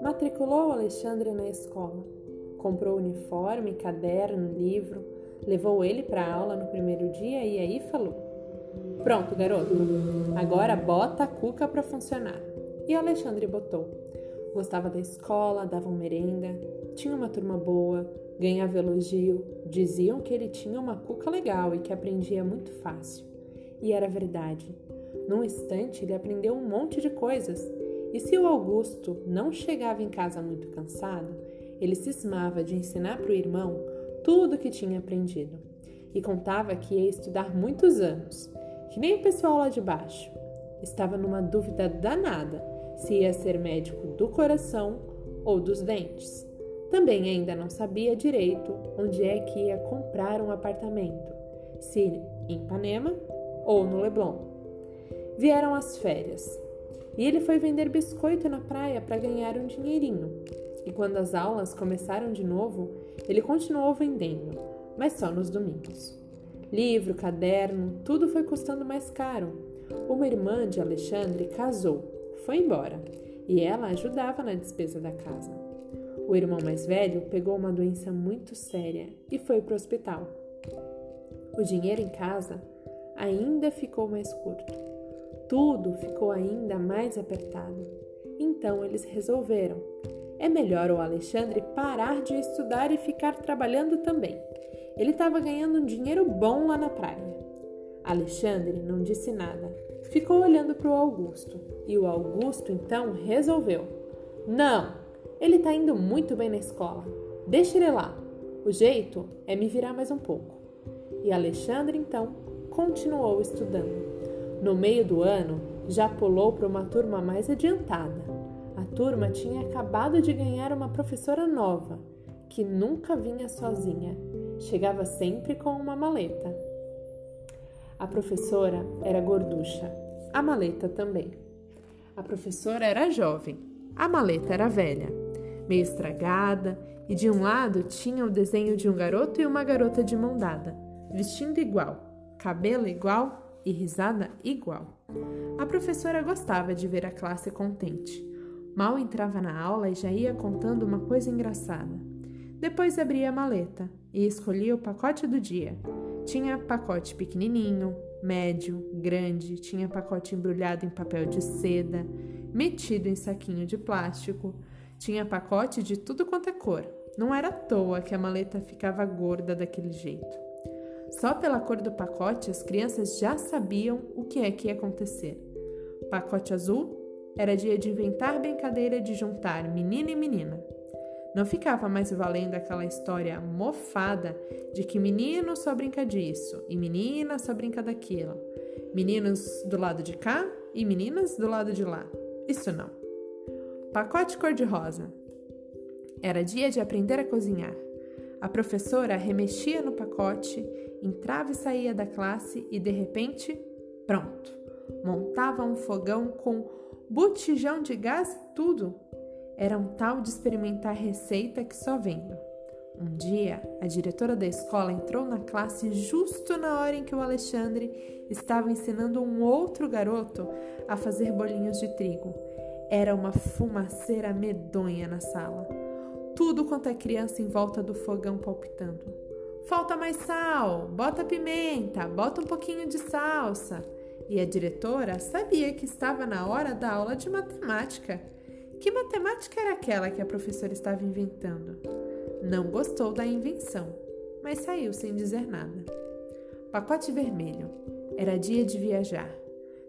Matriculou Alexandre na escola. Comprou uniforme, caderno, livro, levou ele para a aula no primeiro dia e aí falou: Pronto, garoto, agora bota a cuca para funcionar. E Alexandre botou. Gostava da escola, davam merenda, tinha uma turma boa, ganhava elogio, diziam que ele tinha uma cuca legal e que aprendia muito fácil. E era verdade. Num instante ele aprendeu um monte de coisas e se o Augusto não chegava em casa muito cansado, ele cismava de ensinar para o irmão tudo o que tinha aprendido e contava que ia estudar muitos anos, que nem o pessoal lá de baixo. Estava numa dúvida danada se ia ser médico do coração ou dos dentes. Também ainda não sabia direito onde é que ia comprar um apartamento, se em Ipanema ou no Leblon. Vieram as férias e ele foi vender biscoito na praia para ganhar um dinheirinho. E quando as aulas começaram de novo, ele continuou vendendo, mas só nos domingos. Livro, caderno, tudo foi custando mais caro. Uma irmã de Alexandre casou, foi embora, e ela ajudava na despesa da casa. O irmão mais velho pegou uma doença muito séria e foi para o hospital. O dinheiro em casa ainda ficou mais curto tudo ficou ainda mais apertado. Então eles resolveram: é melhor o Alexandre parar de estudar e ficar trabalhando também. Ele estava ganhando um dinheiro bom lá na praia. Alexandre não disse nada, ficou olhando para o Augusto e o Augusto então resolveu: Não, ele está indo muito bem na escola, deixa ele lá. O jeito é me virar mais um pouco. E Alexandre então continuou estudando. No meio do ano, já pulou para uma turma mais adiantada. A turma tinha acabado de ganhar uma professora nova, que nunca vinha sozinha, chegava sempre com uma maleta. A professora era gorducha, a maleta também. A professora era jovem, a maleta era velha, meio estragada, e de um lado tinha o desenho de um garoto e uma garota de mão dada, vestindo igual, cabelo igual e risada igual. A professora gostava de ver a classe contente. Mal entrava na aula e já ia contando uma coisa engraçada. Depois abria a maleta e escolhia o pacote do dia. Tinha pacote pequenininho, médio, grande, tinha pacote embrulhado em papel de seda, metido em saquinho de plástico, tinha pacote de tudo quanto é cor. Não era à toa que a maleta ficava gorda daquele jeito. Só pela cor do pacote, as crianças já sabiam o que é que ia acontecer. Pacote azul era dia de inventar brincadeira de juntar menino e menina. Não ficava mais valendo aquela história mofada de que menino só brinca disso e menina só brinca daquilo. Meninos do lado de cá e meninas do lado de lá. Isso não. Pacote cor-de-rosa. Era dia de aprender a cozinhar. A professora remexia no pacote entrava e saía da classe e de repente, pronto, montava um fogão com botijão de gás e tudo. Era um tal de experimentar receita que só vendo. Um dia, a diretora da escola entrou na classe justo na hora em que o Alexandre estava ensinando um outro garoto a fazer bolinhos de trigo. Era uma fumaceira medonha na sala. Tudo quanto é criança em volta do fogão palpitando. Falta mais sal, bota pimenta, bota um pouquinho de salsa. E a diretora sabia que estava na hora da aula de matemática. Que matemática era aquela que a professora estava inventando? Não gostou da invenção, mas saiu sem dizer nada. Pacote vermelho. Era dia de viajar.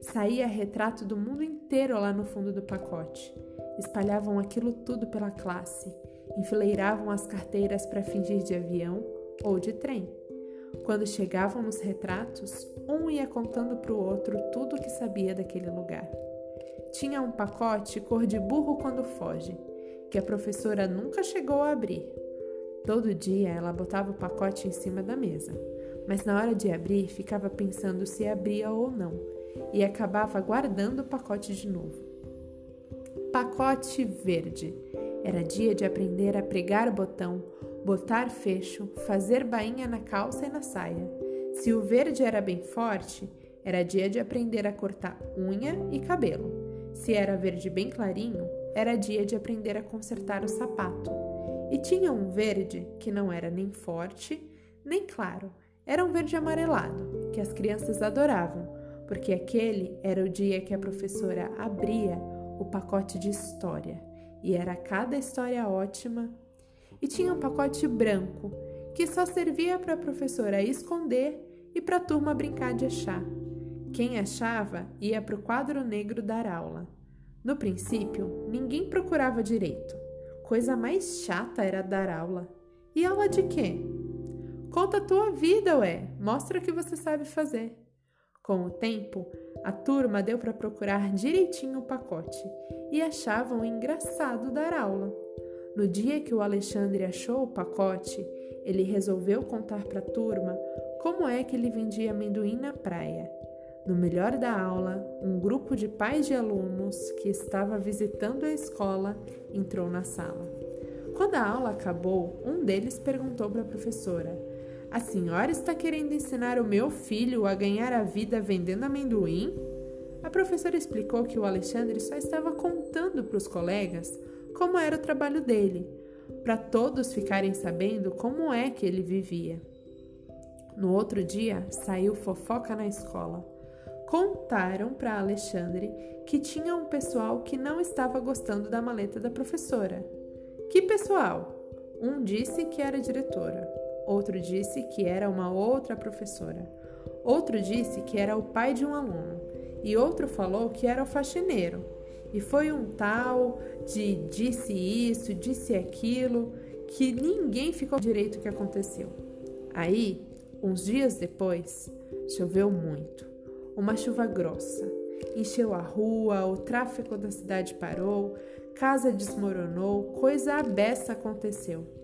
Saía retrato do mundo inteiro lá no fundo do pacote. Espalhavam aquilo tudo pela classe. Enfileiravam as carteiras para fingir de avião ou de trem. Quando chegavam nos retratos, um ia contando para o outro tudo o que sabia daquele lugar. Tinha um pacote cor de burro quando foge, que a professora nunca chegou a abrir. Todo dia ela botava o pacote em cima da mesa, mas na hora de abrir ficava pensando se abria ou não e acabava guardando o pacote de novo. Pacote verde. Era dia de aprender a pregar botão botar fecho, fazer bainha na calça e na saia. Se o verde era bem forte, era dia de aprender a cortar unha e cabelo. Se era verde bem clarinho, era dia de aprender a consertar o sapato. E tinha um verde que não era nem forte nem claro, era um verde amarelado, que as crianças adoravam, porque aquele era o dia que a professora abria o pacote de história, e era cada história ótima. E tinha um pacote branco, que só servia para a professora esconder e para a turma brincar de achar. Quem achava ia para o quadro negro dar aula. No princípio, ninguém procurava direito. Coisa mais chata era dar aula. E aula de quê? Conta a tua vida, ué. Mostra o que você sabe fazer. Com o tempo, a turma deu para procurar direitinho o pacote e achavam engraçado dar aula. No dia que o Alexandre achou o pacote, ele resolveu contar para a turma como é que ele vendia amendoim na praia. No melhor da aula, um grupo de pais de alunos que estava visitando a escola entrou na sala. Quando a aula acabou, um deles perguntou para a professora: A senhora está querendo ensinar o meu filho a ganhar a vida vendendo amendoim? A professora explicou que o Alexandre só estava contando para os colegas como era o trabalho dele, para todos ficarem sabendo como é que ele vivia. No outro dia, saiu fofoca na escola contaram para Alexandre que tinha um pessoal que não estava gostando da maleta da professora. Que pessoal? Um disse que era diretora, outro disse que era uma outra professora, outro disse que era o pai de um aluno, e outro falou que era o faxineiro. E foi um tal de disse isso, disse aquilo, que ninguém ficou direito o que aconteceu. Aí, uns dias depois, choveu muito uma chuva grossa. Encheu a rua, o tráfego da cidade parou, casa desmoronou, coisa abessa aconteceu.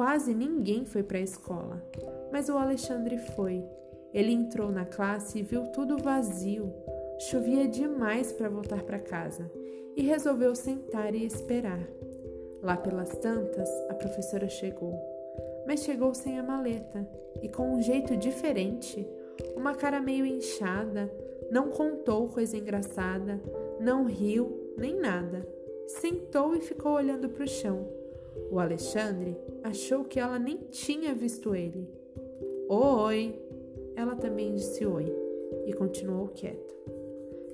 Quase ninguém foi para a escola, mas o Alexandre foi. Ele entrou na classe e viu tudo vazio. Chovia demais para voltar para casa e resolveu sentar e esperar. Lá pelas tantas, a professora chegou, mas chegou sem a maleta e com um jeito diferente uma cara meio inchada, não contou coisa engraçada, não riu nem nada. Sentou e ficou olhando para o chão. O Alexandre achou que ela nem tinha visto ele. Oi! Ela também disse oi e continuou quieta.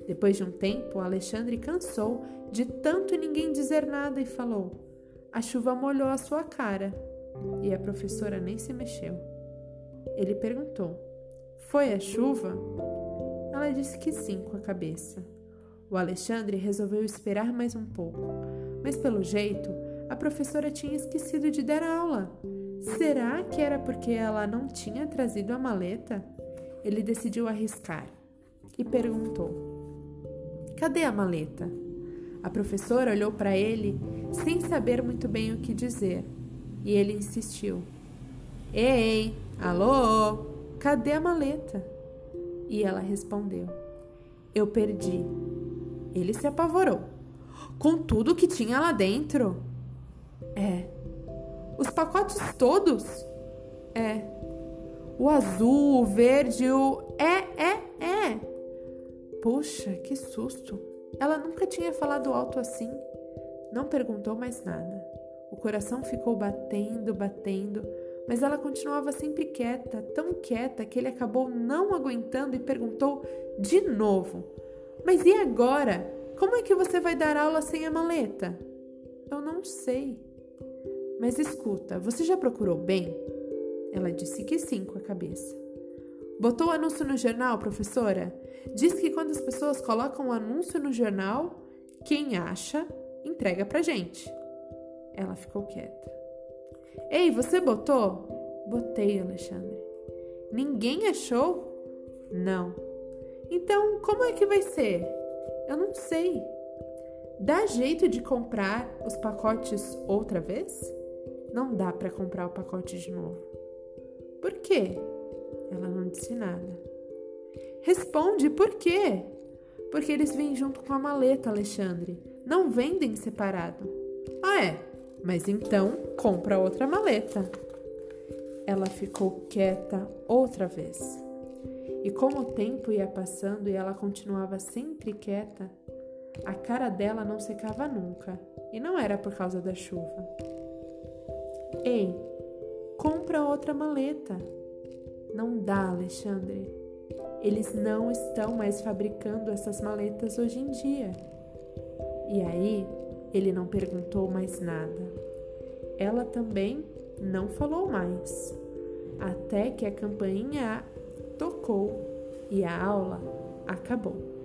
Depois de um tempo, Alexandre cansou de tanto ninguém dizer nada e falou: A chuva molhou a sua cara. E a professora nem se mexeu. Ele perguntou: foi a chuva? Ela disse que sim com a cabeça. O Alexandre resolveu esperar mais um pouco, mas pelo jeito a professora tinha esquecido de dar aula. Será que era porque ela não tinha trazido a maleta? Ele decidiu arriscar e perguntou: Cadê a maleta? A professora olhou para ele sem saber muito bem o que dizer e ele insistiu: Ei, alô? Cadê a maleta? E ela respondeu: Eu perdi. Ele se apavorou. Com tudo que tinha lá dentro? É. Os pacotes todos? É. O azul, o verde, o. É, é, é. Puxa, que susto. Ela nunca tinha falado alto assim. Não perguntou mais nada. O coração ficou batendo, batendo mas ela continuava sempre quieta, tão quieta que ele acabou não aguentando e perguntou de novo: Mas e agora? Como é que você vai dar aula sem a maleta? Eu não sei. Mas escuta, você já procurou bem? Ela disse que sim com a cabeça. Botou o anúncio no jornal, professora? Diz que quando as pessoas colocam o um anúncio no jornal, quem acha, entrega pra gente. Ela ficou quieta. Ei, você botou? Botei, Alexandre. Ninguém achou? Não. Então, como é que vai ser? Eu não sei. Dá jeito de comprar os pacotes outra vez? Não dá para comprar o pacote de novo. Por quê? Ela não disse nada. Responde por quê? Porque eles vêm junto com a maleta, Alexandre. Não vendem separado. Ah, é? Mas então compra outra maleta. Ela ficou quieta outra vez. E como o tempo ia passando e ela continuava sempre quieta, a cara dela não secava nunca, e não era por causa da chuva. Ei, compra outra maleta. Não dá, Alexandre. Eles não estão mais fabricando essas maletas hoje em dia. E aí, ele não perguntou mais nada. Ela também não falou mais, até que a campainha tocou e a aula acabou.